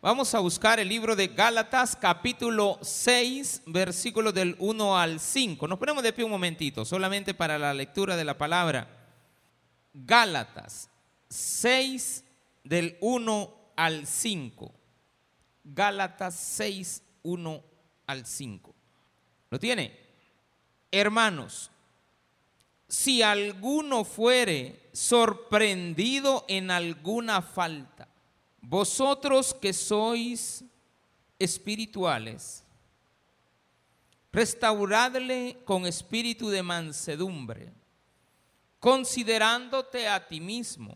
Vamos a buscar el libro de Gálatas, capítulo 6, versículos del 1 al 5. Nos ponemos de pie un momentito, solamente para la lectura de la palabra. Gálatas 6, del 1 al 5. Gálatas 6, 1 al 5. ¿Lo tiene? Hermanos, si alguno fuere sorprendido en alguna falta, vosotros que sois espirituales, restauradle con espíritu de mansedumbre, considerándote a ti mismo,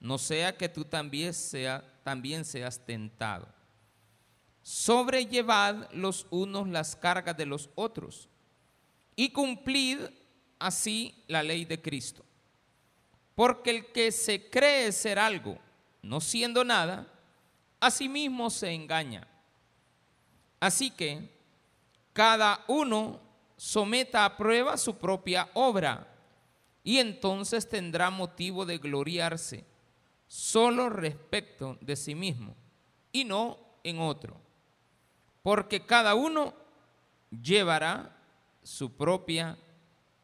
no sea que tú también, sea, también seas tentado. Sobrellevad los unos las cargas de los otros y cumplid así la ley de Cristo. Porque el que se cree ser algo, no siendo nada, a sí mismo se engaña. Así que cada uno someta a prueba su propia obra y entonces tendrá motivo de gloriarse solo respecto de sí mismo y no en otro. Porque cada uno llevará su propia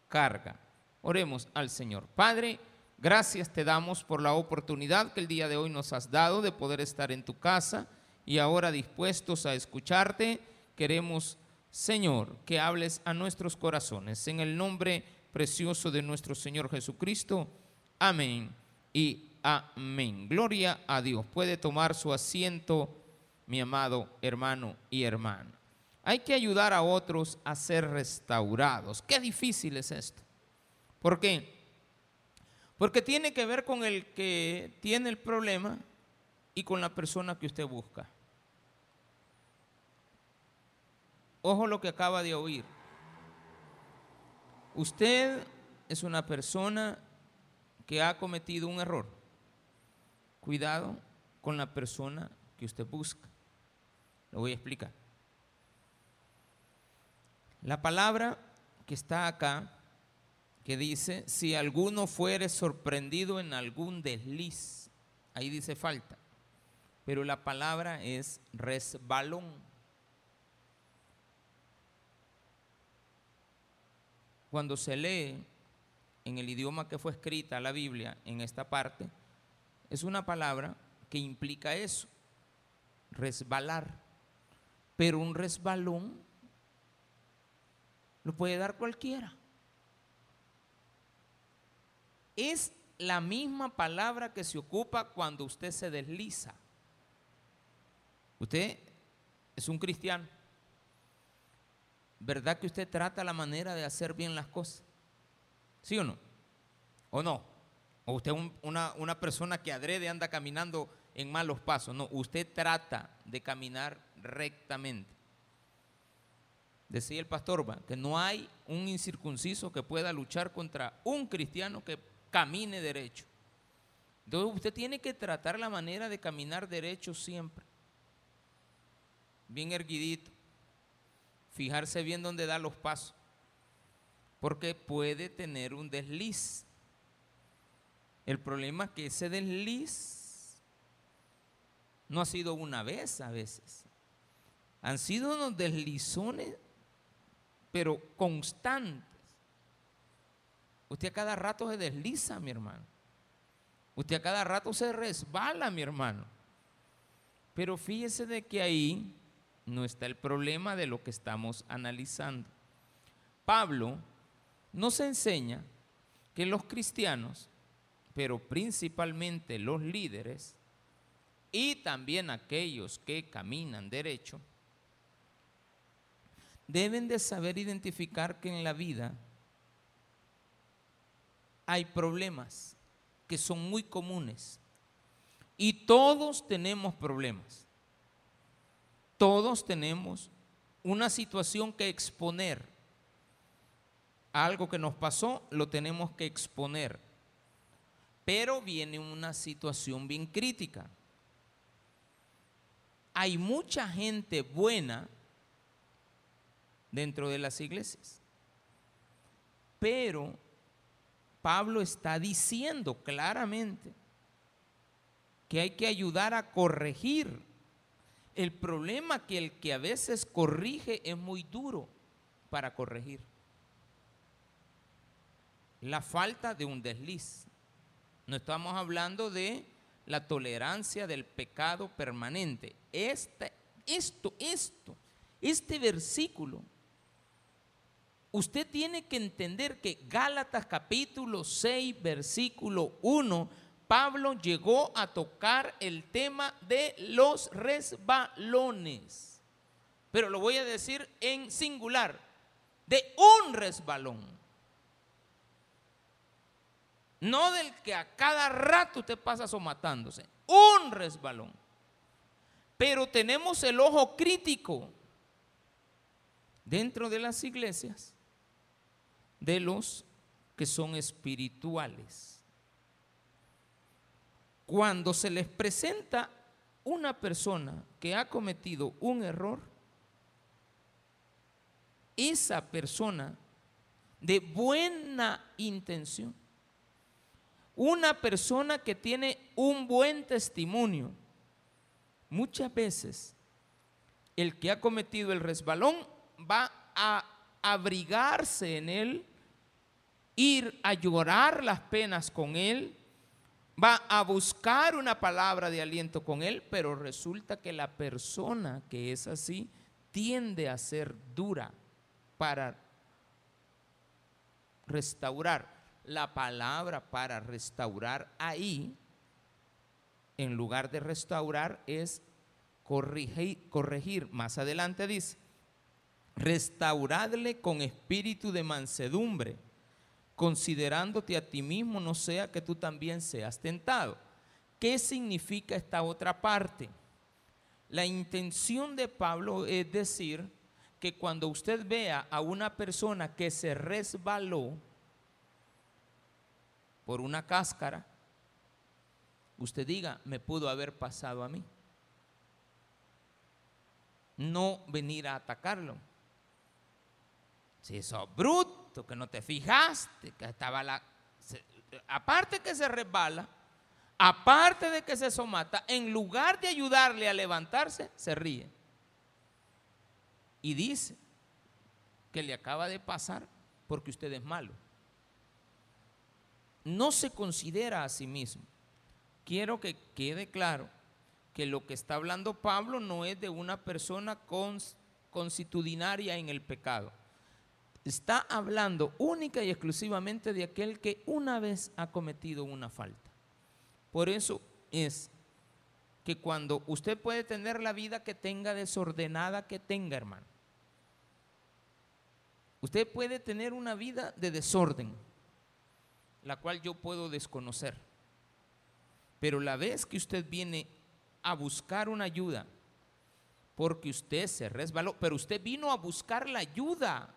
carga. Oremos al Señor. Padre, gracias te damos por la oportunidad que el día de hoy nos has dado de poder estar en tu casa y ahora dispuestos a escucharte. Queremos, Señor, que hables a nuestros corazones. En el nombre precioso de nuestro Señor Jesucristo. Amén y amén. Gloria a Dios. Puede tomar su asiento, mi amado hermano y hermana. Hay que ayudar a otros a ser restaurados. Qué difícil es esto. ¿Por qué? Porque tiene que ver con el que tiene el problema y con la persona que usted busca. Ojo lo que acaba de oír. Usted es una persona que ha cometido un error. Cuidado con la persona que usted busca. Lo voy a explicar. La palabra que está acá, que dice, si alguno fuere sorprendido en algún desliz, ahí dice falta, pero la palabra es resbalón. Cuando se lee en el idioma que fue escrita la Biblia en esta parte, es una palabra que implica eso, resbalar. Pero un resbalón lo puede dar cualquiera. Es la misma palabra que se ocupa cuando usted se desliza. Usted es un cristiano. ¿Verdad que usted trata la manera de hacer bien las cosas? ¿Sí o no? ¿O no? ¿O usted es una, una persona que adrede anda caminando en malos pasos? No, usted trata de caminar rectamente. Decía el pastor que no hay un incircunciso que pueda luchar contra un cristiano que camine derecho. Entonces usted tiene que tratar la manera de caminar derecho siempre. Bien erguidito. Fijarse bien dónde da los pasos. Porque puede tener un desliz. El problema es que ese desliz no ha sido una vez a veces. Han sido unos deslizones pero constantes. Usted a cada rato se desliza, mi hermano. Usted a cada rato se resbala, mi hermano. Pero fíjese de que ahí no está el problema de lo que estamos analizando. Pablo nos enseña que los cristianos, pero principalmente los líderes y también aquellos que caminan derecho, deben de saber identificar que en la vida hay problemas que son muy comunes. Y todos tenemos problemas. Todos tenemos una situación que exponer. Algo que nos pasó lo tenemos que exponer. Pero viene una situación bien crítica. Hay mucha gente buena dentro de las iglesias. Pero Pablo está diciendo claramente que hay que ayudar a corregir El problema que el que a veces corrige es muy duro para corregir. La falta de un desliz. No estamos hablando de la tolerancia del pecado permanente. Este, esto, esto, este versículo, usted tiene que entender que Gálatas capítulo 6, versículo 1, Pablo llegó a tocar el tema de los resbalones. Pero lo voy a decir en singular, de un resbalón. No del que a cada rato usted pasa somatándose. Un resbalón. Pero tenemos el ojo crítico dentro de las iglesias de los que son espirituales. Cuando se les presenta una persona que ha cometido un error, esa persona de buena intención una persona que tiene un buen testimonio, muchas veces el que ha cometido el resbalón va a abrigarse en él, ir a llorar las penas con él, va a buscar una palabra de aliento con él, pero resulta que la persona que es así tiende a ser dura para restaurar la palabra para restaurar ahí, en lugar de restaurar, es corregir. corregir. Más adelante dice, restauradle con espíritu de mansedumbre, considerándote a ti mismo, no sea que tú también seas tentado. ¿Qué significa esta otra parte? La intención de Pablo es decir que cuando usted vea a una persona que se resbaló, por una cáscara, usted diga, me pudo haber pasado a mí. No venir a atacarlo. Si sos bruto, que no te fijaste, que estaba la... aparte que se resbala, aparte de que se somata, en lugar de ayudarle a levantarse, se ríe. Y dice que le acaba de pasar porque usted es malo no se considera a sí mismo. Quiero que quede claro que lo que está hablando Pablo no es de una persona constitucionaria en el pecado. Está hablando única y exclusivamente de aquel que una vez ha cometido una falta. Por eso es que cuando usted puede tener la vida que tenga desordenada que tenga, hermano. Usted puede tener una vida de desorden la cual yo puedo desconocer. Pero la vez que usted viene a buscar una ayuda, porque usted se resbaló, pero usted vino a buscar la ayuda,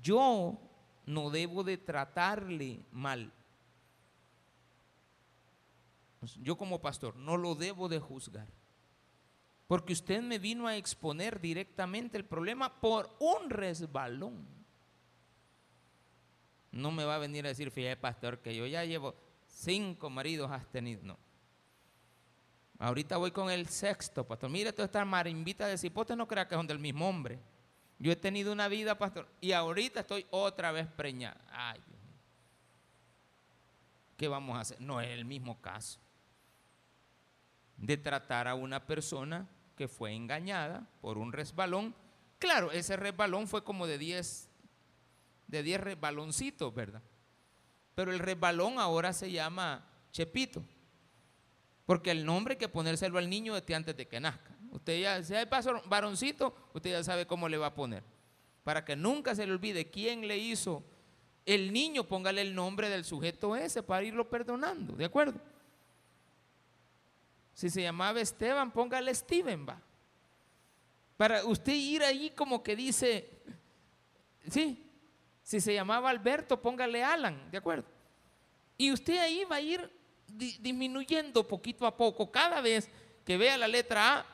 yo no debo de tratarle mal. Yo como pastor no lo debo de juzgar. Porque usted me vino a exponer directamente el problema por un resbalón no me va a venir a decir, fíjate pastor, que yo ya llevo cinco maridos has tenido. No. Ahorita voy con el sexto, pastor. Mira toda esta marimbita de cipote, no crea que son del mismo hombre. Yo he tenido una vida, pastor, y ahorita estoy otra vez preñada. Ay, ¿qué vamos a hacer? No es el mismo caso de tratar a una persona que fue engañada por un resbalón. Claro, ese resbalón fue como de 10 de 10 resbaloncitos, ¿verdad? Pero el resbalón ahora se llama Chepito. Porque el nombre hay que ponérselo al niño desde antes de que nazca. Usted ya, si hay varoncito, usted ya sabe cómo le va a poner. Para que nunca se le olvide quién le hizo el niño, póngale el nombre del sujeto ese para irlo perdonando, ¿de acuerdo? Si se llamaba Esteban, póngale Steven, va. Para usted ir ahí como que dice, sí, si se llamaba Alberto, póngale Alan, ¿de acuerdo? Y usted ahí va a ir disminuyendo poquito a poco. Cada vez que vea la letra A,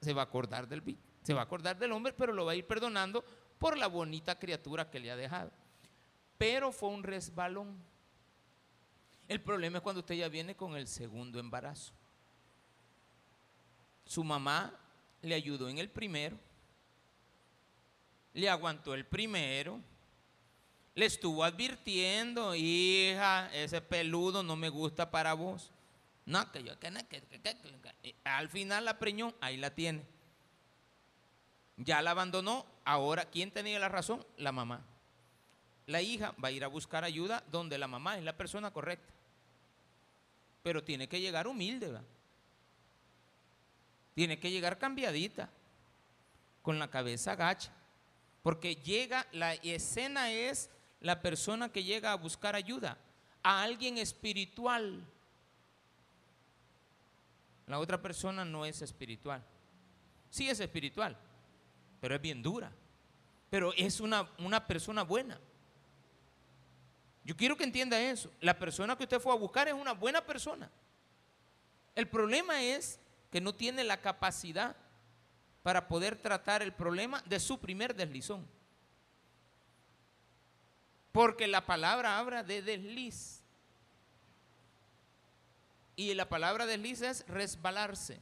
se va a acordar del se va a acordar del hombre, pero lo va a ir perdonando por la bonita criatura que le ha dejado. Pero fue un resbalón. El problema es cuando usted ya viene con el segundo embarazo. su mamá le ayudó en el primero, le aguantó el primero, le estuvo advirtiendo, hija, ese peludo no me gusta para vos. No, que yo, que, que, que, al final la preñó, ahí la tiene. Ya la abandonó, ahora, ¿quién tenía la razón? La mamá. La hija va a ir a buscar ayuda donde la mamá es la persona correcta. Pero tiene que llegar humilde. Tiene que llegar cambiadita, con la cabeza gacha. Porque llega, la escena es la persona que llega a buscar ayuda, a alguien espiritual la otra persona no es espiritual. Sí es espiritual, pero es bien dura. Pero es una, una persona buena. Yo quiero que entienda eso. La persona que usted fue a buscar es una buena persona. El problema es que no tiene la capacidad para poder tratar el problema de su primer deslizón. Porque la palabra habla de desliz. Y la palabra desliza es resbalarse.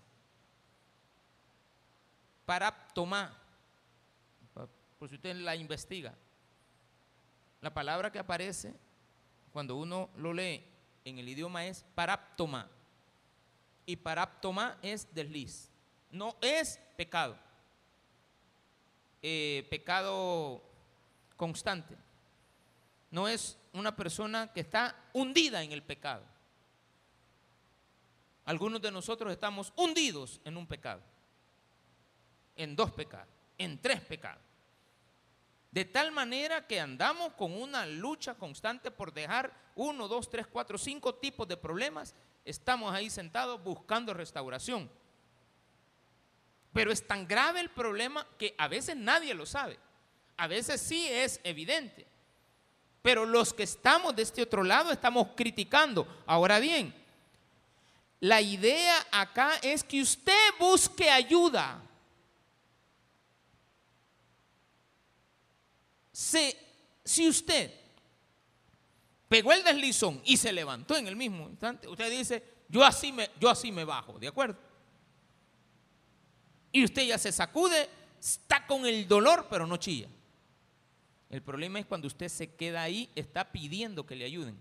Para tomar. Por si usted la investiga. La palabra que aparece cuando uno lo lee en el idioma es paraptoma. Y paraptoma es desliz. No es pecado. Eh, pecado constante. No es una persona que está hundida en el pecado. Algunos de nosotros estamos hundidos en un pecado, en dos pecados, en tres pecados. De tal manera que andamos con una lucha constante por dejar uno, dos, tres, cuatro, cinco tipos de problemas. Estamos ahí sentados buscando restauración. Pero es tan grave el problema que a veces nadie lo sabe. A veces sí es evidente. Pero los que estamos de este otro lado estamos criticando. Ahora bien, la idea acá es que usted busque ayuda. Si, usted pegó el deslizón y se levantó en el mismo instante, usted dice, yo así me, yo así me bajo, ¿de acuerdo? Y usted ya se sacude, está con el dolor, pero no chilla. El problema es cuando usted se queda ahí, está pidiendo que le ayuden.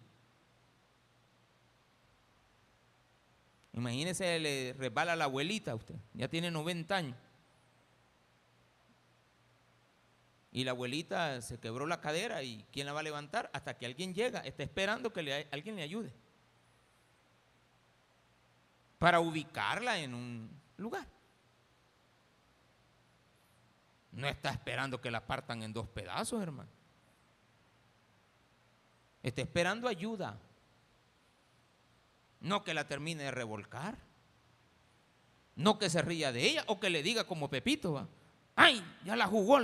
Imagínese, le resbala la abuelita a usted, ya tiene 90 años. Y la abuelita se quebró la cadera y ¿quién la va a levantar? Hasta que alguien llega, está esperando que alguien le ayude. Para ubicarla en un lugar. No está esperando que la partan en dos pedazos, hermano. Está esperando ayuda. No que la termine de revolcar. No que se ría de ella o que le diga como Pepito, ¿va? ay, ya la jugó,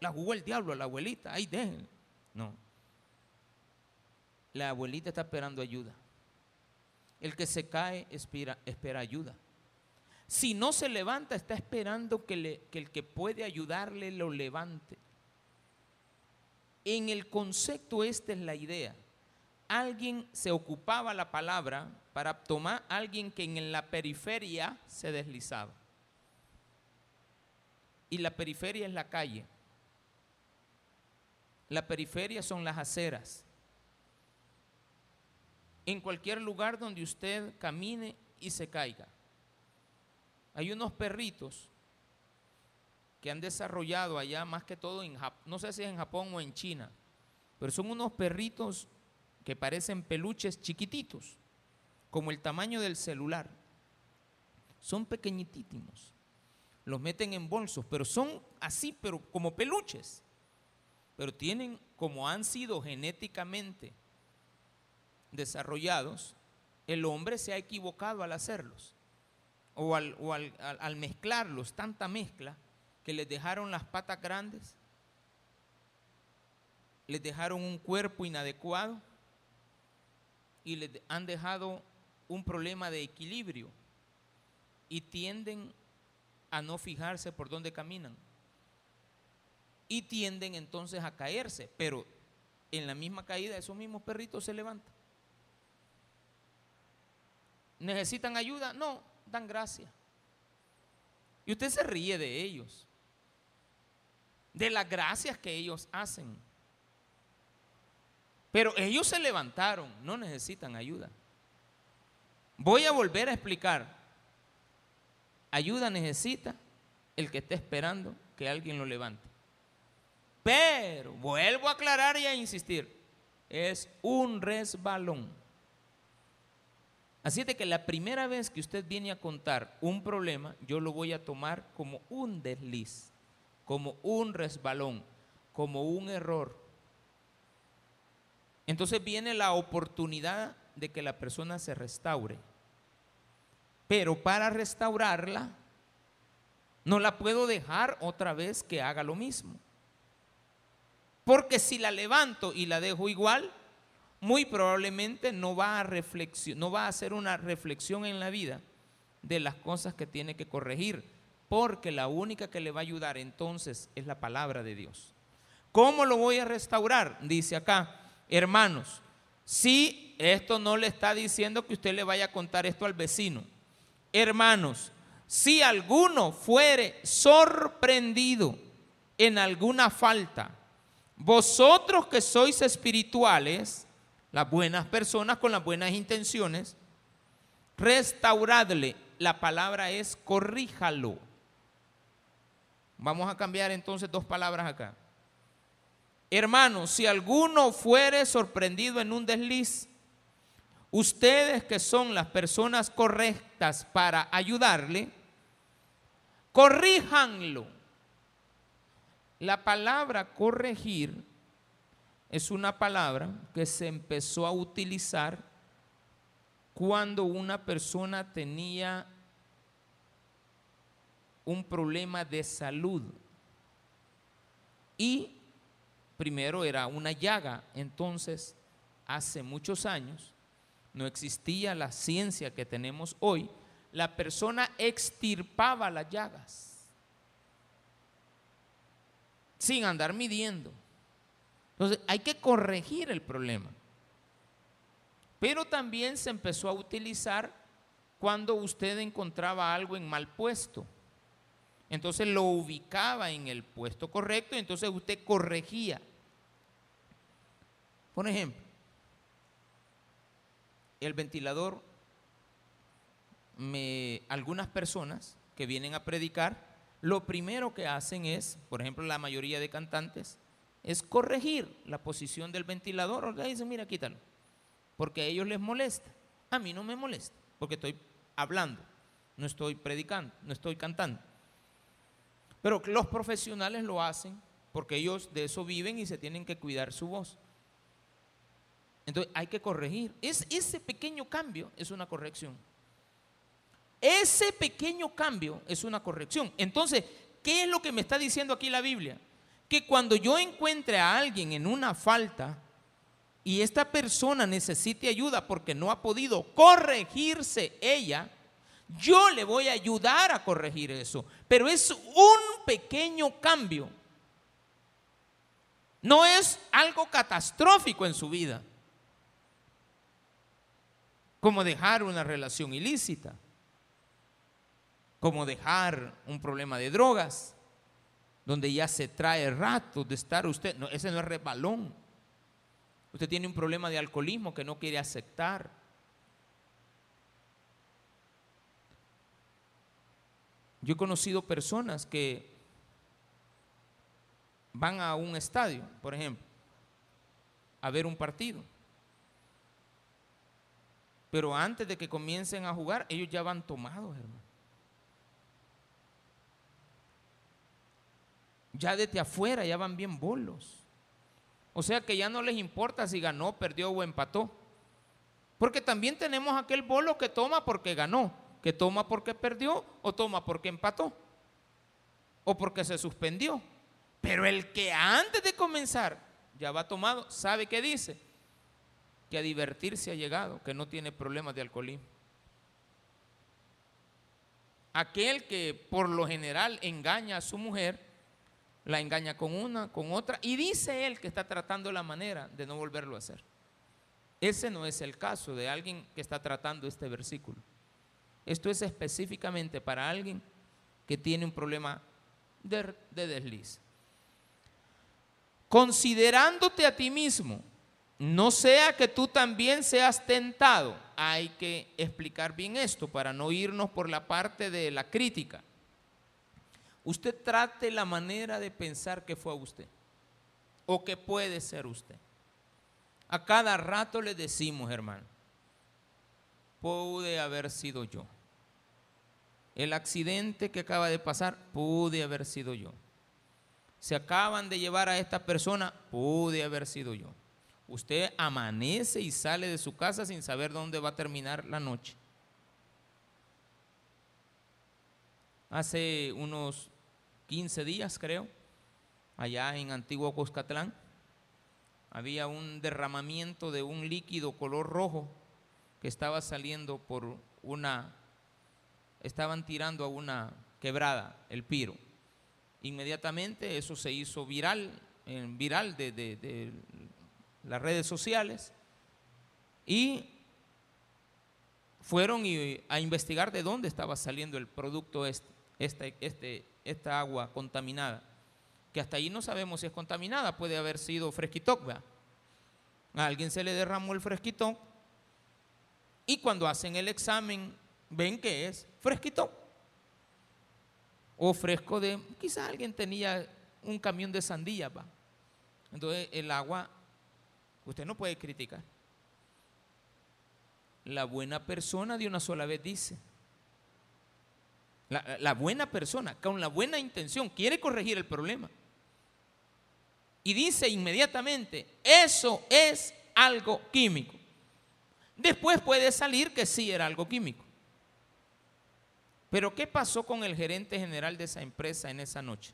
la jugó el diablo a la abuelita, ay, déjenla. No. La abuelita está esperando ayuda. El que se cae espera, ayuda. Si no se levanta, está esperando que, que el que puede ayudarle lo levante. En el concepto esta es la idea. Alguien se ocupaba la palabra para tomar a alguien que en la periferia se deslizaba. Y la periferia es la calle. La periferia son las aceras. En cualquier lugar donde usted camine y se caiga. Hay unos perritos que han desarrollado allá, más que todo en Japón, no sé si es en Japón o en China, pero son unos perritos que parecen peluches chiquititos como el tamaño del celular. Son pequeñitísimos. Los meten en bolsos, pero son así, pero como peluches. Pero tienen, como han sido genéticamente desarrollados, el hombre se ha equivocado al hacerlos. O, al, al mezclarlos, tanta mezcla, que les dejaron las patas grandes, les dejaron un cuerpo inadecuado y les han dejado un problema de equilibrio y tienden a no fijarse por dónde caminan. Y tienden entonces a caerse, pero en la misma caída esos mismos perritos se levantan. ¿Necesitan ayuda? No, dan gracias. Y usted se ríe de ellos, de las gracias que ellos hacen. Pero ellos se levantaron, no necesitan ayuda. Voy a volver a explicar. Ayuda necesita el que esté esperando que alguien lo levante. Pero vuelvo a aclarar y a insistir, es un resbalón. Así de que la primera vez que usted viene a contar un problema, yo lo voy a tomar como un desliz, como un resbalón, como un error. Entonces viene la oportunidad de que la persona se restaure. Pero para restaurarla, no la puedo dejar otra vez que haga lo mismo. Porque si la levanto y la dejo igual, muy probablemente no va a no va a hacer una reflexión en la vida de las cosas que tiene que corregir, porque la única que le va a ayudar entonces es la palabra de Dios. ¿Cómo lo voy a restaurar? Dice acá, hermanos, si esto no le está diciendo que usted le vaya a contar esto al vecino, hermanos, si alguno fuere sorprendido en alguna falta, vosotros que sois espirituales, las buenas personas con las buenas intenciones, restauradle. La palabra es corríjalo. Vamos a cambiar entonces dos palabras acá. Hermanos, si alguno fuere sorprendido en un desliz, ustedes que son las personas correctas para ayudarle, corríjanlo. La palabra corregir es una palabra que se empezó a utilizar cuando una persona tenía un problema de salud y primero era una llaga. Entonces, hace muchos años, no existía la ciencia que tenemos hoy. La persona extirpaba las llagas sin andar midiendo. Entonces, hay que corregir el problema. Pero también se empezó a utilizar cuando usted encontraba algo en mal puesto. Entonces lo ubicaba en el puesto correcto y entonces usted corregía. Por ejemplo, el ventilador, algunas personas que vienen a predicar, lo primero que hacen es, por ejemplo, la mayoría de cantantes, es corregir la posición del ventilador. O dicen, mira, quítalo, porque a ellos les molesta. A mí no me molesta, porque estoy hablando, no estoy predicando, no estoy cantando. Pero los profesionales lo hacen porque ellos de eso viven y se tienen que cuidar su voz. Entonces hay que corregir. Es, ese pequeño cambio es una corrección. Ese pequeño cambio es una corrección. Entonces, ¿qué es lo que me está diciendo aquí la Biblia? Que cuando yo encuentre a alguien en una falta y esta persona necesite ayuda porque no ha podido corregirse ella, yo le voy a ayudar a corregir eso, pero es un pequeño cambio. No es algo catastrófico en su vida, como dejar una relación ilícita, como dejar un problema de drogas, donde ya se trae rato de estar usted, no, ese no es rebalón. Usted tiene un problema de alcoholismo que no quiere aceptar Yo he conocido personas que van a un estadio, por ejemplo, a ver un partido. Pero antes de que comiencen a jugar, ellos ya van tomados, hermano. Ya desde afuera ya van bien bolos. O sea que ya no les importa si ganó, perdió o empató. Porque también tenemos aquel bolo que toma porque ganó que toma porque perdió o toma porque empató o porque se suspendió. Pero el que antes de comenzar ya va tomado, sabe qué dice, que a divertirse ha llegado, que no tiene problemas de alcoholismo. Aquel que por lo general engaña a su mujer, la engaña con una, con otra, y dice él que está tratando la manera de no volverlo a hacer. Ese no es el caso de alguien que está tratando este versículo. Esto es específicamente para alguien que tiene un problema de, de desliz. Considerándote a ti mismo, no sea que tú también seas tentado. Hay que explicar bien esto para no irnos por la parte de la crítica. Usted trate la manera de pensar que fue usted o que puede ser usted. A cada rato le decimos, hermano, pude haber sido yo. El accidente que acaba de pasar, pude haber sido yo. Se acaban de llevar a esta persona, pude haber sido yo. Usted amanece y sale de su casa sin saber dónde va a terminar la noche. Hace unos 15 días, creo, allá en Antiguo Coscatlán, había un derramamiento de un líquido color rojo que estaba saliendo por una, estaban tirando a una quebrada, el piro. Inmediatamente eso se hizo viral, viral de, de las redes sociales y fueron a investigar de dónde estaba saliendo el producto este, este, este, esta agua contaminada, que hasta ahí no sabemos si es contaminada, puede haber sido fresquitoc, A alguien se le derramó el fresquitoc y cuando hacen el examen ven que es fresquitoc o fresco de, quizás alguien tenía un camión de sandía, ¿va? Entonces el agua Usted no puede criticar. La buena persona de una sola vez dice. La, buena persona, con la buena intención, quiere corregir el problema. Y dice inmediatamente, eso es algo químico. Después puede salir que sí era algo químico. Pero ¿qué pasó con el gerente general de esa empresa en esa noche?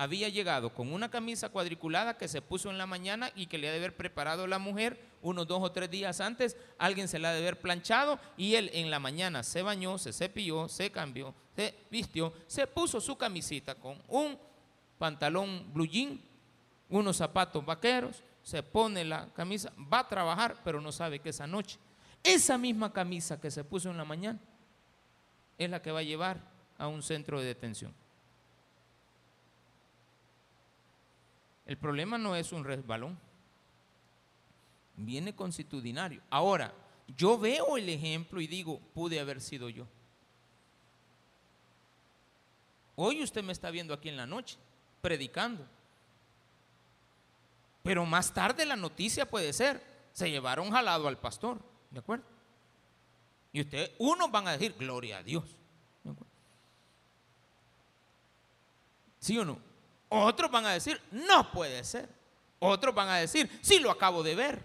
Había llegado con una camisa cuadriculada que se puso en la mañana y que le ha de haber preparado la mujer unos dos o tres días antes, alguien se la ha de haber planchado y él en la mañana se bañó, se cepilló, se cambió, se vistió, se puso su camisita con un pantalón blue jean, unos zapatos vaqueros, se pone la camisa, va a trabajar, pero no sabe que esa noche, esa misma camisa que se puso en la mañana es la que va a llevar a un centro de detención. El problema no es un resbalón, viene constitucionario. Ahora, yo veo el ejemplo y digo, pude haber sido yo. Hoy usted me está viendo aquí en la noche, predicando. Pero más tarde la noticia puede ser, se llevaron jalado al pastor, ¿de acuerdo? Y ustedes, unos van a decir, gloria a Dios. ¿Sí o no? Otros van a decir, no puede ser. Otros van a decir, sí lo acabo de ver.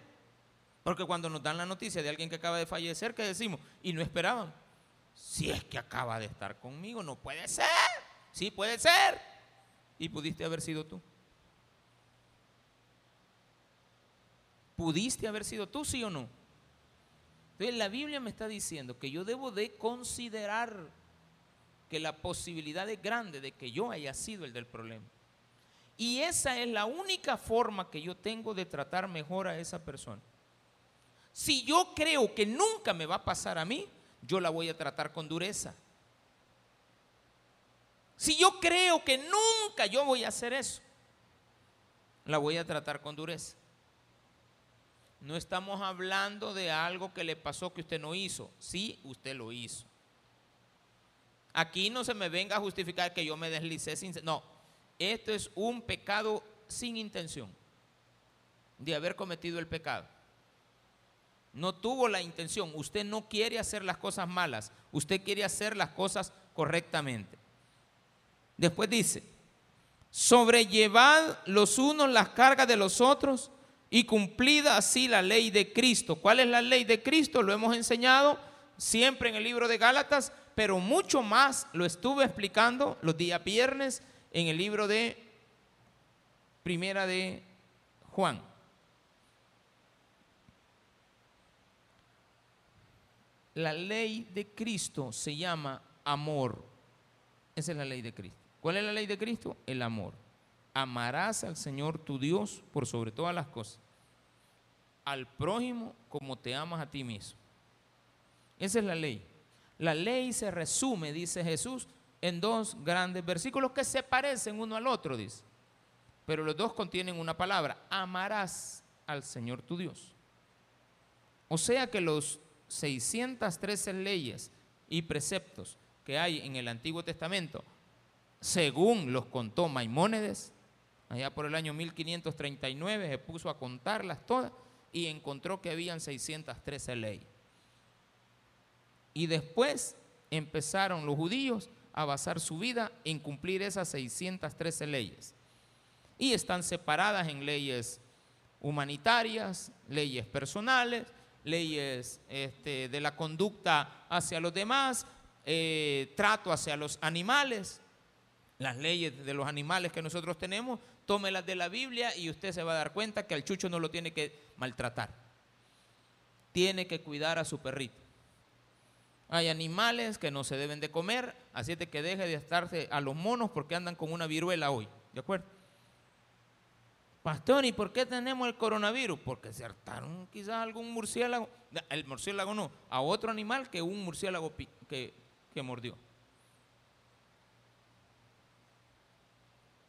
Porque cuando nos dan la noticia de alguien que acaba de fallecer, ¿qué decimos? Y no esperaban. Si es que acaba de estar conmigo, no puede ser. Sí puede ser. Y pudiste haber sido tú. ¿Pudiste haber sido tú, sí o no? Entonces la Biblia me está diciendo que yo debo de considerar que la posibilidad es grande de que yo haya sido el del problema. Y esa es la única forma que yo tengo de tratar mejor a esa persona. Si yo creo que nunca me va a pasar a mí, yo la voy a tratar con dureza. Si yo creo que nunca yo voy a hacer eso, la voy a tratar con dureza. No estamos hablando de algo que le pasó que usted no hizo. Sí, usted lo hizo. Aquí no se me venga a justificar que yo me deslicé sin... No, esto es un pecado sin intención de haber cometido el pecado. No tuvo la intención. Usted no quiere hacer las cosas malas. Usted quiere hacer las cosas correctamente. Después dice, sobrellevad los unos las cargas de los otros y cumplida así la ley de Cristo. ¿Cuál es la ley de Cristo? Lo hemos enseñado siempre en el libro de Gálatas, pero mucho más lo estuve explicando los días viernes en el libro de Primera de Juan. La ley de Cristo se llama amor. Esa es la ley de Cristo. ¿Cuál es la ley de Cristo? El amor. Amarás al Señor tu Dios por sobre todas las cosas. Al prójimo como te amas a ti mismo. Esa es la ley. La ley se resume, dice Jesús, en dos grandes versículos que se parecen uno al otro, dice. Pero los dos contienen una palabra, amarás al Señor tu Dios. O sea que los 613 leyes y preceptos que hay en el Antiguo Testamento, según los contó Maimónides, allá por el año 1539 se puso a contarlas todas y encontró que habían 613 leyes. Y después empezaron los judíos a basar su vida en cumplir esas 613 leyes. Y están separadas en leyes humanitarias, leyes personales, leyes este, de la conducta hacia los demás, eh, trato hacia los animales, las leyes de los animales que nosotros tenemos, tómelas de la Biblia y usted se va a dar cuenta que al chucho no lo tiene que maltratar. Tiene que cuidar a su perrito. Hay animales que no se deben de comer, así es de que deje de estarse a los monos porque andan con una viruela hoy. ¿De acuerdo? Pastor, ¿y por qué tenemos el coronavirus? Porque se hartaron quizás algún murciélago, el murciélago no, a otro animal que un murciélago que, que mordió.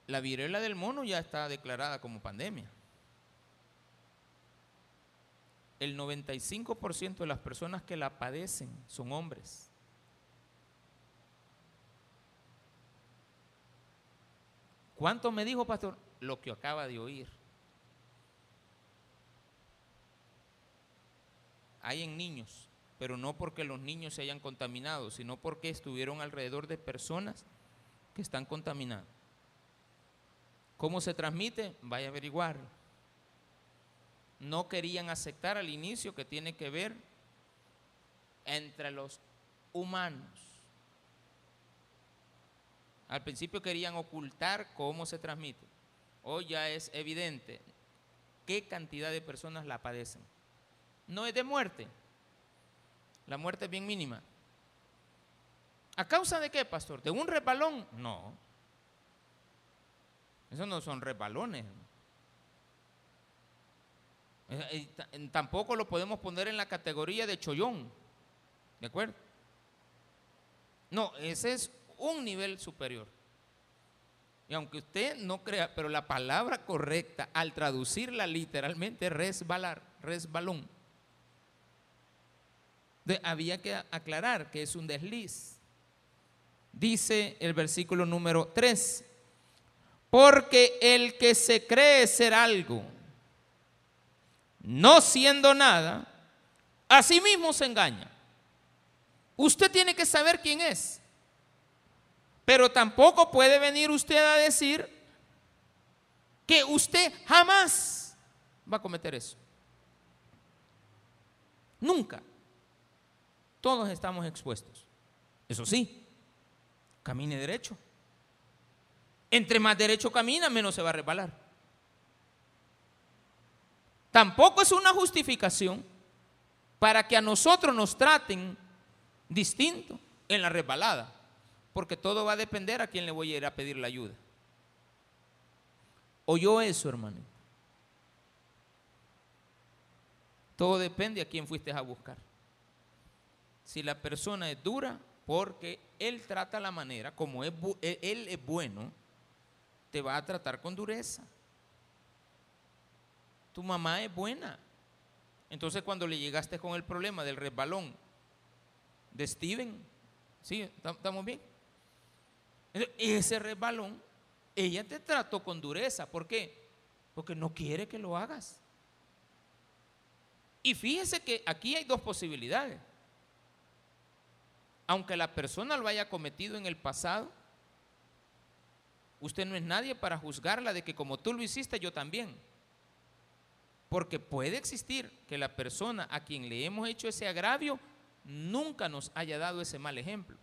La viruela del mono ya está declarada como pandemia. El 95% de las personas que la padecen son hombres. ¿Cuánto me dijo, pastor? Lo que acaba de oír. Hay en niños, pero no porque los niños se hayan contaminado, sino porque estuvieron alrededor de personas que están contaminadas. ¿Cómo se transmite? Vaya a averiguar. No querían aceptar al inicio que tiene que ver entre los humanos. Al principio querían ocultar cómo se transmite. Hoy ya es evidente qué cantidad de personas la padecen. No es de muerte. La muerte es bien mínima. ¿A causa de qué, pastor? ¿De un resbalón? No. Esos no son resbalones. Tampoco lo podemos poner en la categoría de chollón. ¿De acuerdo? No, ese es un nivel superior. Y aunque usted no crea, pero la palabra correcta al traducirla literalmente es resbalar, resbalón. había que aclarar que es un desliz. Dice el versículo número 3, porque el que se cree ser algo, no siendo nada, a sí mismo se engaña. Usted tiene que saber quién es. Pero tampoco puede venir usted a decir que usted jamás va a cometer eso. Nunca. Todos estamos expuestos. Eso sí, camine derecho. Entre más derecho camina, menos se va a resbalar. Tampoco es una justificación para que a nosotros nos traten distinto en la resbalada, porque todo va a depender a quién le voy a ir a pedir la ayuda. ¿Oyó eso, hermano? Todo depende a quién fuiste a buscar. Si la persona es dura, porque él trata la manera, como él es bueno, te va a tratar con dureza. Tu mamá es buena. Entonces cuando le llegaste con el problema del resbalón de Steven, ¿sí? ¿Estamos bien? ese resbalón, ella te trató con dureza. ¿Por qué? Porque no quiere que lo hagas. Y fíjese que aquí hay dos posibilidades. Aunque la persona lo haya cometido en el pasado, Usted no es nadie para juzgarla de que como tú lo hiciste, yo también. Porque puede existir que la persona a quien le hemos hecho ese agravio nunca nos haya dado ese mal ejemplo.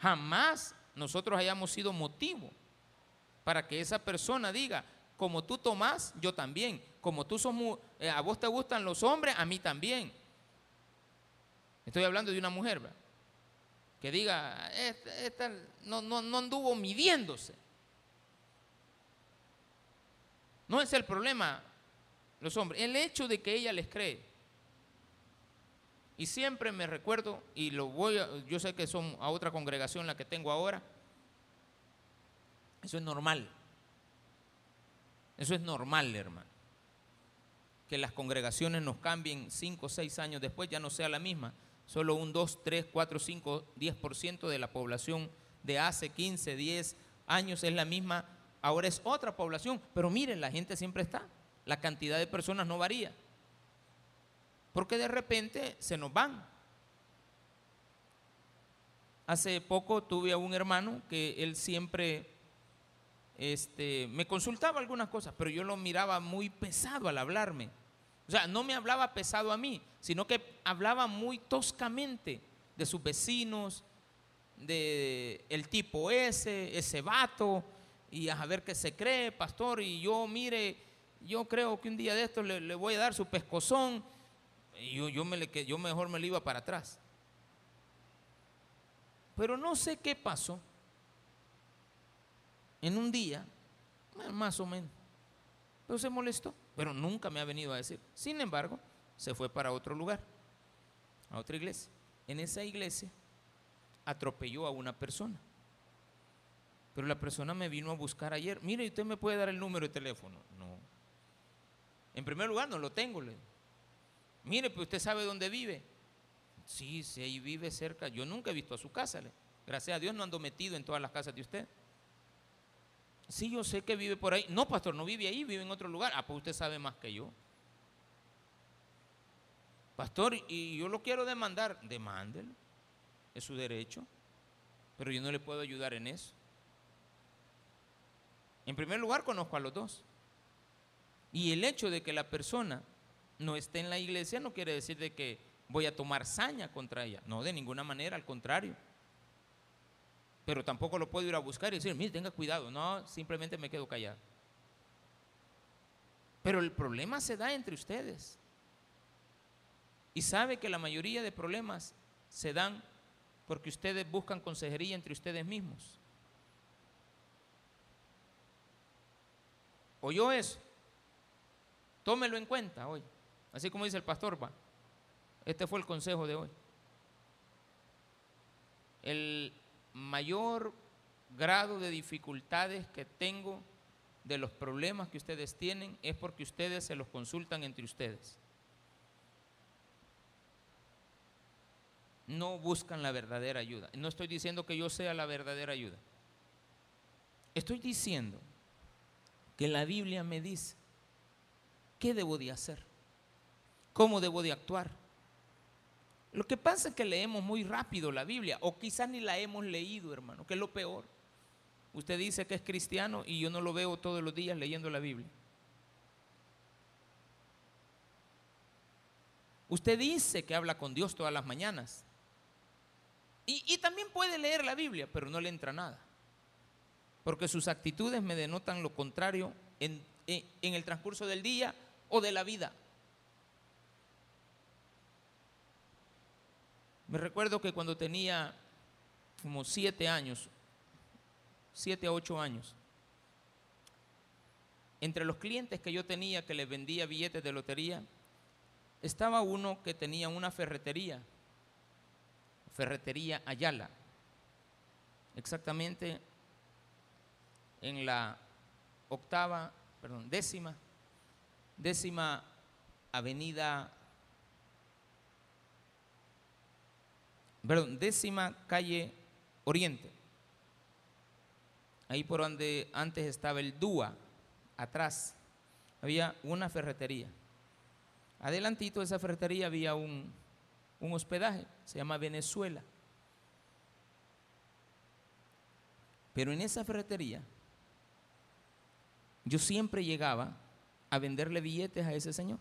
Jamás nosotros hayamos sido motivo para que esa persona diga, como tú tomas, yo también. Como tú somos, eh, a vos te gustan los hombres, a mí también. Estoy hablando de una mujer, que diga, esta, no, no anduvo midiéndose. No es el problema los hombres, el hecho de que ella les cree. Y siempre me recuerdo, y lo voy a, yo sé que son a otra congregación la que tengo ahora, eso es normal. Eso es normal, hermano. Que las congregaciones nos cambien 5 o 6 años después, ya no sea la misma. Solo un 2, 3, 4, 5, 10% de la población de hace 15, 10 años es la misma. Ahora es otra población. Pero miren, la gente siempre está. La cantidad de personas no varía. Porque de repente se nos van. Hace poco tuve a un hermano que él siempre este, me consultaba algunas cosas, pero yo lo miraba muy pesado al hablarme. O sea, no me hablaba pesado a mí, sino que hablaba muy toscamente de sus vecinos, de el tipo ese, ese vato, y a ver qué se cree, pastor, y yo, mire, yo creo que un día de estos le, voy a dar su pescozón, y yo, yo, me le, yo mejor me lo iba para atrás. Pero no sé qué pasó en un día, más o menos. Pero se molestó, pero nunca me ha venido a decir. Sin embargo, se fue para otro lugar, a otra iglesia. En esa iglesia atropelló a una persona. Pero la persona me vino a buscar ayer. Mire, ¿usted me puede dar el número de teléfono? No. En primer lugar, no lo tengo. Le. Mire, pues usted sabe dónde vive. Sí, sí, ahí vive cerca. Yo nunca he visto a su casa. Le. Gracias a Dios no ando metido en todas las casas de usted. Sí, yo sé que vive por ahí. No, pastor, no vive ahí, vive en otro lugar. Ah, pues usted sabe más que yo. Pastor, y yo lo quiero demandar. Demándelo. Es su derecho. Pero yo no le puedo ayudar en eso. En primer lugar, conozco a los dos. Y el hecho de que la persona no esté en la iglesia no quiere decir de que voy a tomar saña contra ella. No, de ninguna manera, al contrario pero tampoco lo puedo ir a buscar y decir, mire, tenga cuidado. No, simplemente me quedo callado. Pero el problema se da entre ustedes. Y sabe que la mayoría de problemas se dan porque ustedes buscan consejería entre ustedes mismos. ¿Oyó eso? Tómelo en cuenta hoy. Así como dice el pastor, va. Este fue el consejo de hoy. El mayor grado de dificultades que tengo de los problemas que ustedes tienen es porque ustedes se los consultan entre ustedes. No buscan la verdadera ayuda. No estoy diciendo que yo sea la verdadera ayuda. Estoy diciendo que la Biblia me dice qué debo de hacer, cómo debo de actuar. Lo que pasa es que leemos muy rápido la Biblia, o quizás ni la hemos leído, hermano, que es lo peor. Usted dice que es cristiano y yo no lo veo todos los días leyendo la Biblia. Usted dice que habla con Dios todas las mañanas. Y, también puede leer la Biblia, pero no le entra nada. Porque sus actitudes me denotan lo contrario en el transcurso del día o de la vida. Me recuerdo que cuando tenía como siete años, siete a ocho años, entre los clientes que yo tenía que les vendía billetes de lotería, estaba uno que tenía una ferretería, ferretería Ayala, exactamente en la octava, perdón, décima, décima avenida perdón, décima calle Oriente. Ahí por donde antes estaba el DUA, atrás, había una ferretería. Adelantito de esa ferretería había un, un hospedaje, se llama Venezuela. Pero en esa ferretería yo siempre llegaba a venderle billetes a ese señor.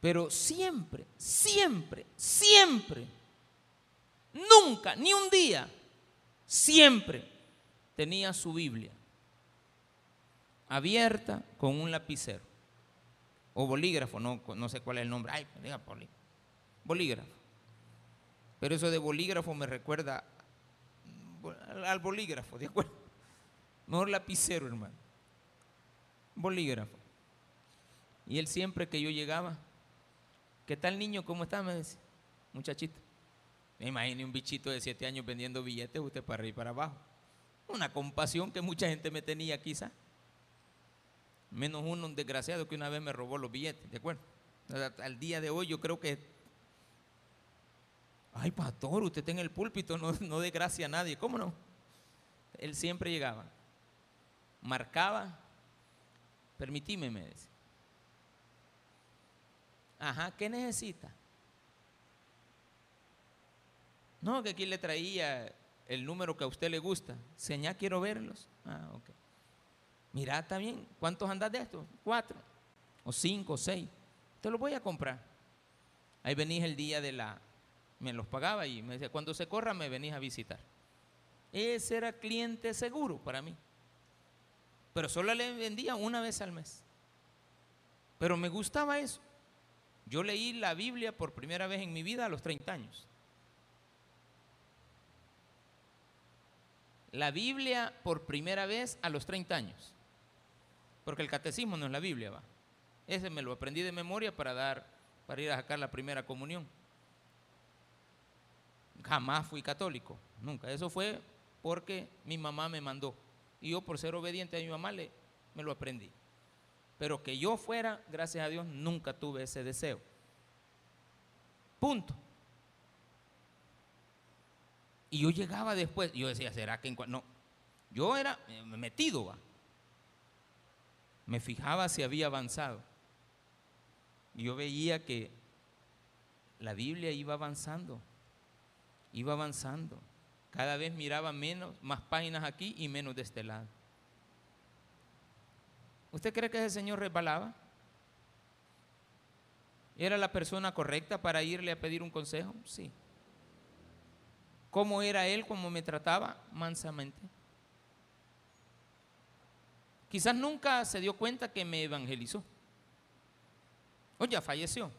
Pero siempre, siempre, siempre, nunca, ni un día, siempre tenía su Biblia abierta con un lapicero o bolígrafo, no, no sé cuál es el nombre, ay, diga bolígrafo. Pero eso de bolígrafo me recuerda al bolígrafo, ¿de acuerdo? Mejor lapicero, hermano. Bolígrafo. Y él siempre que yo llegaba, ¿qué tal niño? ¿Cómo está? Me dice, muchachito. Me imagino un bichito de siete años vendiendo billetes, usted para arriba y para abajo. Una compasión que mucha gente me tenía quizá. Menos uno, un desgraciado que una vez me robó los billetes, ¿de acuerdo? Al día de hoy yo creo que, ay pastor, usted está en el púlpito, no, no desgracia a nadie, ¿cómo no? Él siempre llegaba, marcaba, permitíme, me decía. Ajá, ¿qué necesita? No, que aquí le traía el número que a usted le gusta. Señá, quiero verlos. Ah, ok. Mira, está bien. ¿Cuántos andas de esto? Cuatro, o cinco, o seis. Te los voy a comprar. Ahí venís el día de la. Me los pagaba y me decía, cuando se corra me venís a visitar. Ese era cliente seguro para mí. Pero solo le vendía una vez al mes. Pero me gustaba eso. Yo leí la Biblia por primera vez en mi vida a los 30 años. La Biblia por primera vez a los 30 años. Porque el catecismo no es la Biblia, va. Ese me lo aprendí de memoria para dar, para ir a sacar la primera comunión. Jamás fui católico, nunca. Eso fue porque mi mamá me mandó. Y yo por ser obediente a mi mamá le, me lo aprendí. Pero que yo fuera, gracias a Dios, nunca tuve ese deseo. Punto. Y yo llegaba después, yo decía, ¿será que en No, yo era eh, metido. Me fijaba si había avanzado. Y yo veía que la Biblia iba avanzando, iba avanzando. Cada vez miraba menos, más páginas aquí y menos de este lado. ¿Usted cree que ese señor resbalaba? ¿Era la persona correcta para irle a pedir un consejo? Sí. ¿Cómo era él como me trataba? Mansamente. Quizás nunca se dio cuenta que me evangelizó. O ya falleció.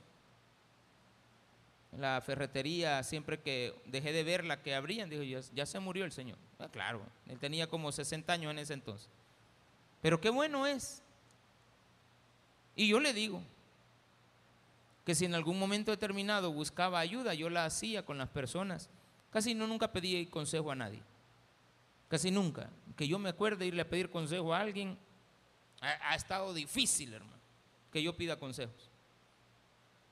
La ferretería, siempre que dejé de ver la que abrían, dijo, ya, ya se murió el Señor. Ah, claro, él tenía como 60 años en ese entonces. Pero qué bueno es. Y yo le digo que si en algún momento determinado buscaba ayuda, yo la hacía con las personas Casi no nunca pedí consejo a nadie. Casi nunca. Que yo me acuerde irle a pedir consejo a alguien, ha, estado difícil, hermano, que yo pida consejos.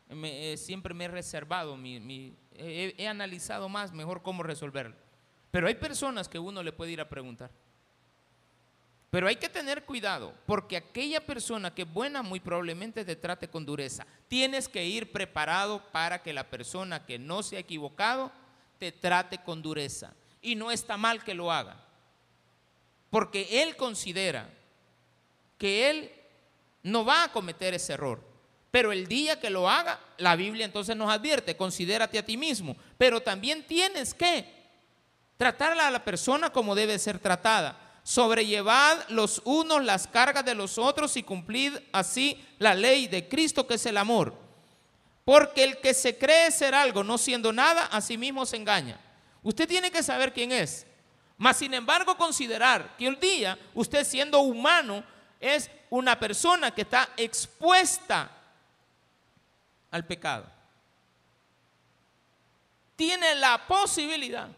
Eh, siempre me he reservado, mi, he, analizado más mejor cómo resolverlo. Pero hay personas que uno le puede ir a preguntar. Pero hay que tener cuidado, porque aquella persona que es buena muy probablemente te trate con dureza. Tienes que ir preparado para que la persona que no se ha equivocado te trate con dureza. Y no está mal que lo haga. Porque él considera que él no va a cometer ese error. Pero el día que lo haga, la Biblia entonces nos advierte, considérate a ti mismo. Pero también tienes que tratarla a la persona como debe ser tratada. Sobrellevad los unos las cargas de los otros y cumplid así la ley de Cristo que es el amor. Porque el que se cree ser algo no siendo nada, a sí mismo se engaña. Usted tiene que saber quién es. Mas, sin embargo, considerar que el día usted siendo humano es una persona que está expuesta al pecado. Tiene la posibilidad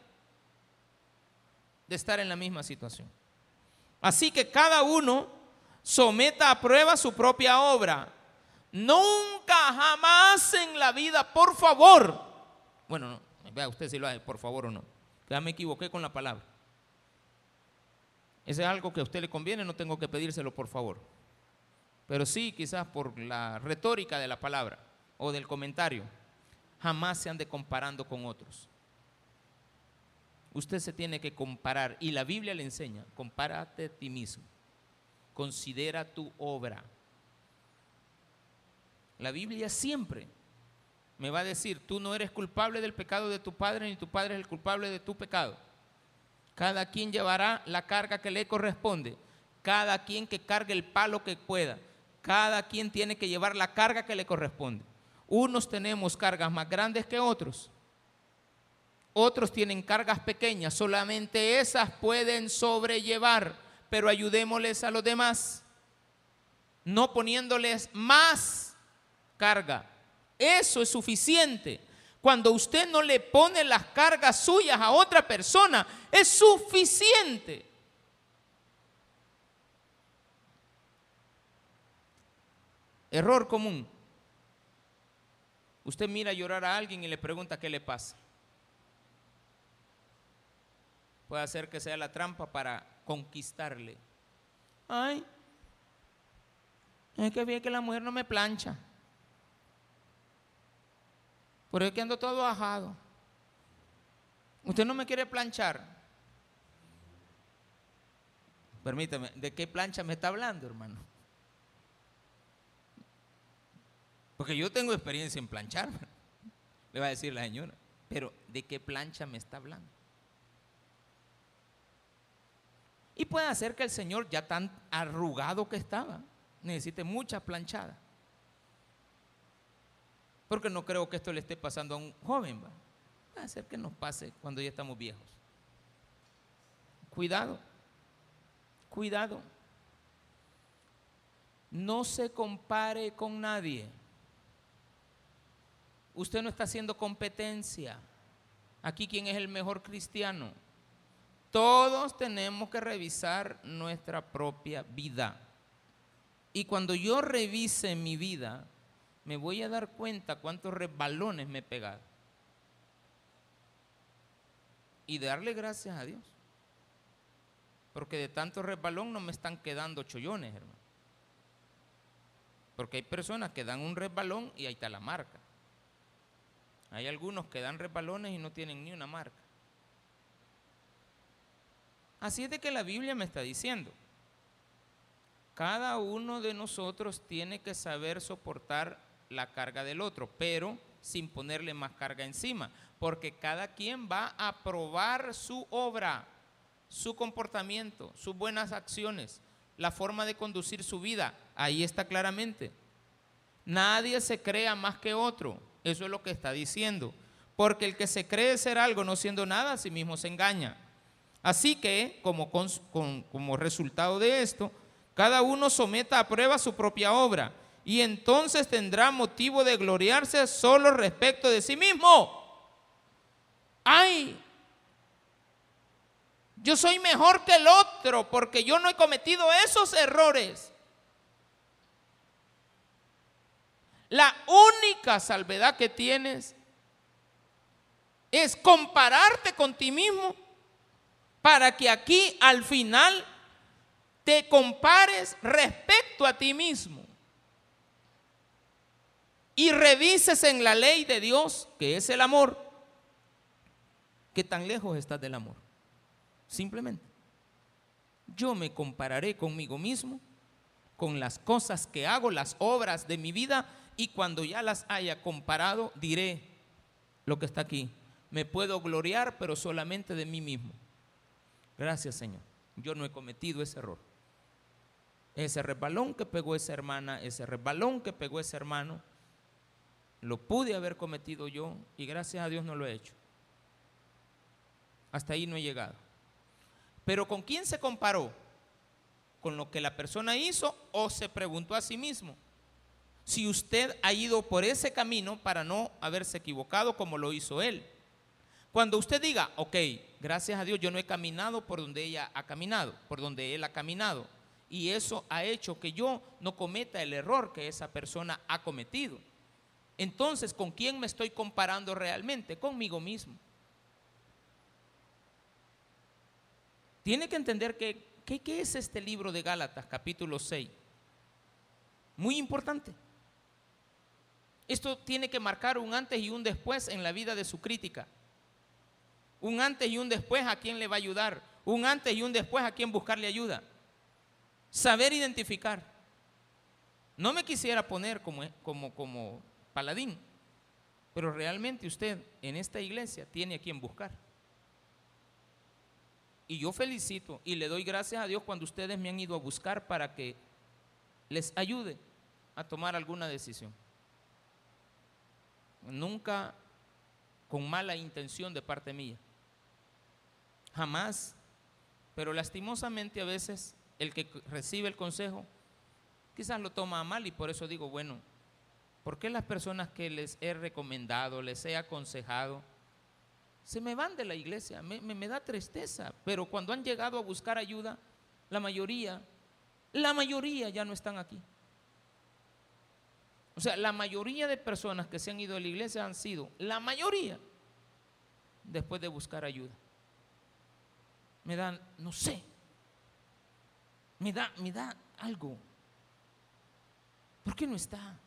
de estar en la misma situación. Así que cada uno someta a prueba su propia obra Nunca, jamás en la vida, por favor. Bueno, no, vea usted si lo hace, por favor o no. Ya me equivoqué con la palabra. Ese es algo que a usted le conviene, no tengo que pedírselo por favor. Pero sí, quizás por la retórica de la palabra o del comentario, jamás se ande comparando con otros. Usted se tiene que comparar y la Biblia le enseña, compárate a ti mismo. Considera tu obra. La Biblia siempre me va a decir, tú no eres culpable del pecado de tu padre, ni tu padre es el culpable de tu pecado. Cada quien llevará la carga que le corresponde. Cada quien que cargue el palo que pueda. Cada quien tiene que llevar la carga que le corresponde. Unos tenemos cargas más grandes que otros. Otros tienen cargas pequeñas. Solamente esas pueden sobrellevar. Pero ayudémosles a los demás. No poniéndoles más carga Eso es suficiente. Cuando usted no le pone las cargas suyas a otra persona, es suficiente. Error común. Usted mira llorar a alguien y le pregunta qué le pasa. Puede hacer que sea la trampa para conquistarle. Ay, es que vi que la mujer no me plancha. Por eso que ando todo bajado. Usted no me quiere planchar. Permítame, ¿de qué plancha me está hablando, hermano? Porque yo tengo experiencia en planchar, le va a decir la señora. Pero ¿de qué plancha me está hablando? Y puede hacer que el Señor, ya tan arrugado que estaba, necesite mucha planchada. Porque no creo que esto le esté pasando a un joven. Va, a hacer que nos pase cuando ya estamos viejos. Cuidado, cuidado. No se compare con nadie. Usted no está haciendo competencia. Aquí, ¿quién es el mejor cristiano? Todos tenemos que revisar nuestra propia vida. Y cuando yo revise mi vida, me voy a dar cuenta cuántos resbalones me he pegado. Y darle gracias a Dios. Porque de tanto resbalón no me están quedando chollones, hermano. Porque hay personas que dan un resbalón y ahí está la marca. Hay algunos que dan resbalones y no tienen ni una marca. Así es de que la Biblia me está diciendo, cada uno de nosotros tiene que saber soportar la carga del otro, pero sin ponerle más carga encima, porque cada quien va a probar su obra, su comportamiento, sus buenas acciones, la forma de conducir su vida. Ahí está claramente. Nadie se crea más que otro. Eso es lo que está diciendo. Porque el que se cree ser algo no siendo nada, a sí mismo se engaña. Así que, como, resultado de esto, cada uno someta a prueba su propia obra y entonces tendrá motivo de gloriarse solo respecto de sí mismo. ¡Ay! Yo soy mejor que el otro porque yo no he cometido esos errores. La única salvedad que tienes es compararte con ti mismo para que aquí al final te compares respecto a ti mismo y revises en la ley de Dios, que es el amor, que tan lejos estás del amor. Simplemente, yo me compararé conmigo mismo, con las cosas que hago, las obras de mi vida, y cuando ya las haya comparado, diré lo que está aquí. Me puedo gloriar, pero solamente de mí mismo. Gracias, Señor. Yo no he cometido ese error. Ese resbalón que pegó esa hermana, ese resbalón que pegó ese hermano, lo pude haber cometido yo y gracias a Dios no lo he hecho. Hasta ahí no he llegado. Pero ¿con quién se comparó? ¿Con lo que la persona hizo o se preguntó a sí mismo? Si usted ha ido por ese camino para no haberse equivocado como lo hizo él. Cuando usted diga, ok, gracias a Dios yo no he caminado por donde ella ha caminado, por donde él ha caminado, y eso ha hecho que yo no cometa el error que esa persona ha cometido. Entonces, ¿con quién me estoy comparando realmente? Conmigo mismo. Tiene que entender que, ¿qué es este libro de Gálatas, capítulo 6? Muy importante. Esto tiene que marcar un antes y un después en la vida de su crítica. Un antes y un después a quién le va a ayudar. Un antes y un después a quién buscarle ayuda. Saber identificar. No me quisiera poner como, como, como paladín, pero realmente usted en esta iglesia tiene a quien buscar. Y yo felicito y le doy gracias a Dios cuando ustedes me han ido a buscar para que les ayude a tomar alguna decisión nunca con mala intención de parte mía. Jamás. Pero lastimosamente a veces el que recibe el consejo quizás lo toma mal y por eso digo, bueno, ¿Por qué las personas que les he recomendado, les he aconsejado, se me van de la iglesia? Me, me, me da tristeza, pero cuando han llegado a buscar ayuda, la mayoría, la mayoría ya no están aquí. O sea, la mayoría de personas que se han ido a la iglesia han sido, la mayoría, después de buscar ayuda. Me dan, no sé, me da, me da algo. ¿Por qué no está?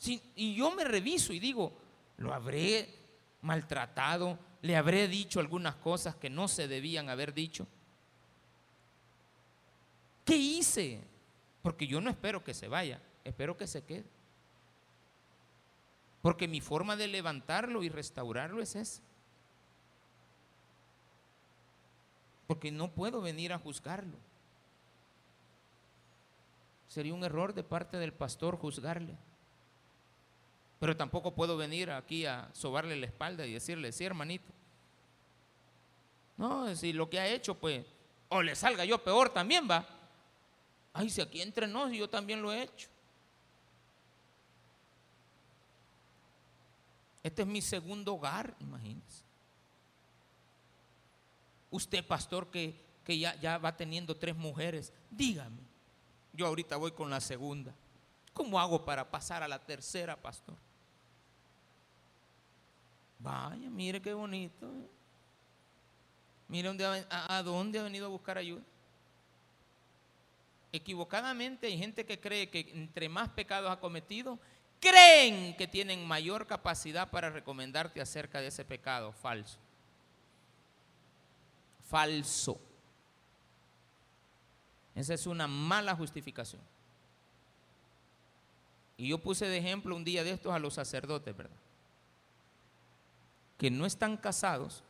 y yo me reviso y digo, lo habré maltratado, le habré dicho algunas cosas que no se debían haber dicho. ¿Qué hice? Porque yo no espero que se vaya, espero que se quede. Porque mi forma de levantarlo y restaurarlo es esa. Porque no puedo venir a juzgarlo. Sería un error de parte del pastor juzgarle. Pero tampoco puedo venir aquí a sobarle la espalda y decirle, sí, hermanito. No, si lo que ha hecho, pues, o le salga yo peor también, va. Ay, si aquí entre nos, yo también lo he hecho. Este es mi segundo hogar, imagínense. Usted, pastor, que, que ya, ya va teniendo tres mujeres, dígame, yo ahorita voy con la segunda. ¿Cómo hago para pasar a la tercera, pastor? Vaya, mire qué bonito. Mire a, dónde ha venido a buscar ayuda. Equivocadamente hay gente que cree que entre más pecados ha cometido, creen que tienen mayor capacidad para recomendarte acerca de ese pecado. Falso. Falso. Esa es una mala justificación. Y yo puse de ejemplo un día de estos a los sacerdotes, ¿verdad? que no están casados,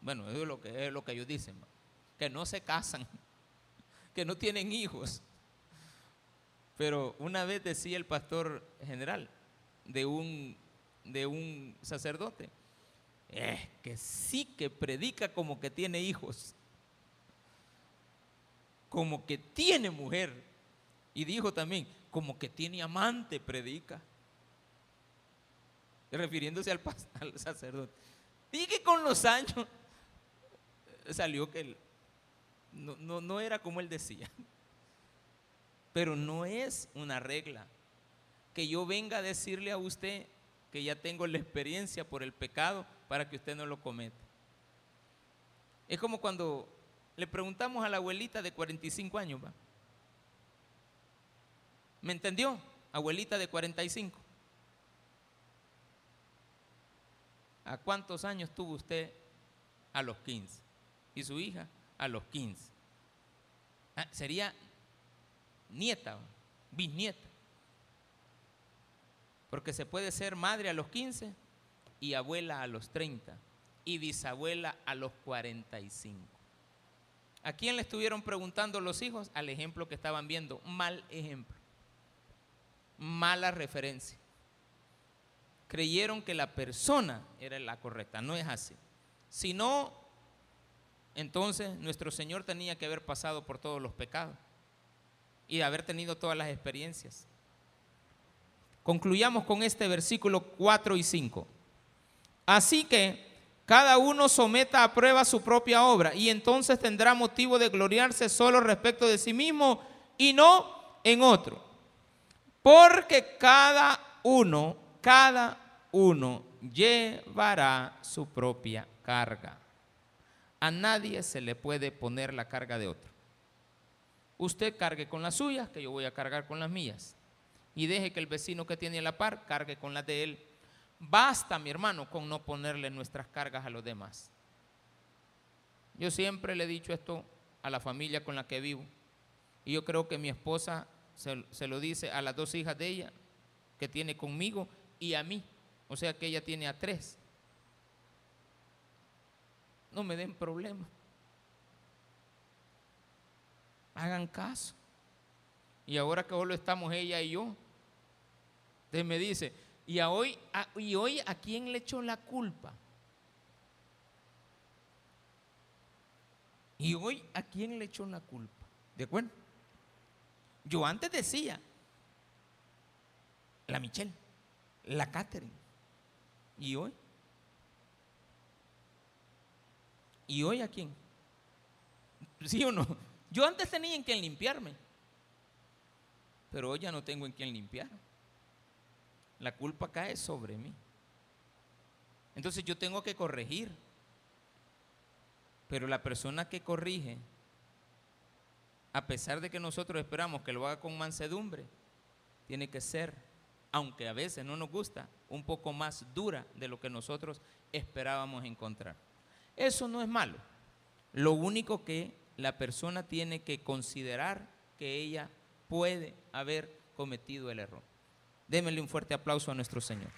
bueno, es lo que, es lo que ellos dicen, que no se casan, que no tienen hijos. Pero una vez decía el pastor general de un, de un sacerdote, es que sí que predica como que tiene hijos, como que tiene mujer. Y dijo también, como que tiene amante, predica refiriéndose al, sacerdote. Y que con los años salió que no, no era como él decía. Pero no es una regla que yo venga a decirle a usted que ya tengo la experiencia por el pecado para que usted no lo cometa. Es como cuando le preguntamos a la abuelita de 45 años, ¿va? ¿Me entendió? Abuelita de 45. ¿A cuántos años tuvo usted? A los 15. ¿Y su hija? A los 15. Ah, sería nieta, bisnieta. Porque se puede ser madre a los 15 y abuela a los 30 y bisabuela a los 45. ¿A quién le estuvieron preguntando los hijos? Al ejemplo que estaban viendo. Mal ejemplo. Mala referencia creyeron que la persona era la correcta. No es así. Si no, entonces nuestro Señor tenía que haber pasado por todos los pecados y haber tenido todas las experiencias. Concluyamos con este versículo 4 y 5. Así que cada uno someta a prueba su propia obra y entonces tendrá motivo de gloriarse solo respecto de sí mismo y no en otro. Porque cada uno cada uno llevará su propia carga. A nadie se le puede poner la carga de otro. Usted cargue con las suyas, que yo voy a cargar con las mías. Y deje que el vecino que tiene la par cargue con las de él. Basta, mi hermano, con no ponerle nuestras cargas a los demás. Yo siempre le he dicho esto a la familia con la que vivo. Y yo creo que mi esposa se, lo dice a las dos hijas de ella que tiene conmigo y a mí. O sea que ella tiene a tres. No me den problema. Hagan caso. Y ahora que solo estamos ella y yo, usted me dice, ¿y, hoy, ¿y hoy a quién le echó la culpa? ¿Y hoy a quién le echó la culpa? ¿De acuerdo? Yo antes decía, la Michelle, la Catherine. ¿Y hoy? ¿Y hoy a quién? ¿Sí o no? Yo antes tenía en quién limpiarme, pero hoy ya no tengo en quién limpiar. La culpa cae sobre mí. Entonces yo tengo que corregir. Pero la persona que corrige, a pesar de que nosotros esperamos que lo haga con mansedumbre, tiene que ser, aunque a veces no nos gusta, un poco más dura de lo que nosotros esperábamos encontrar. Eso no es malo. Lo único que la persona tiene que considerar que ella puede haber cometido el error. Démele un fuerte aplauso a nuestro Señor.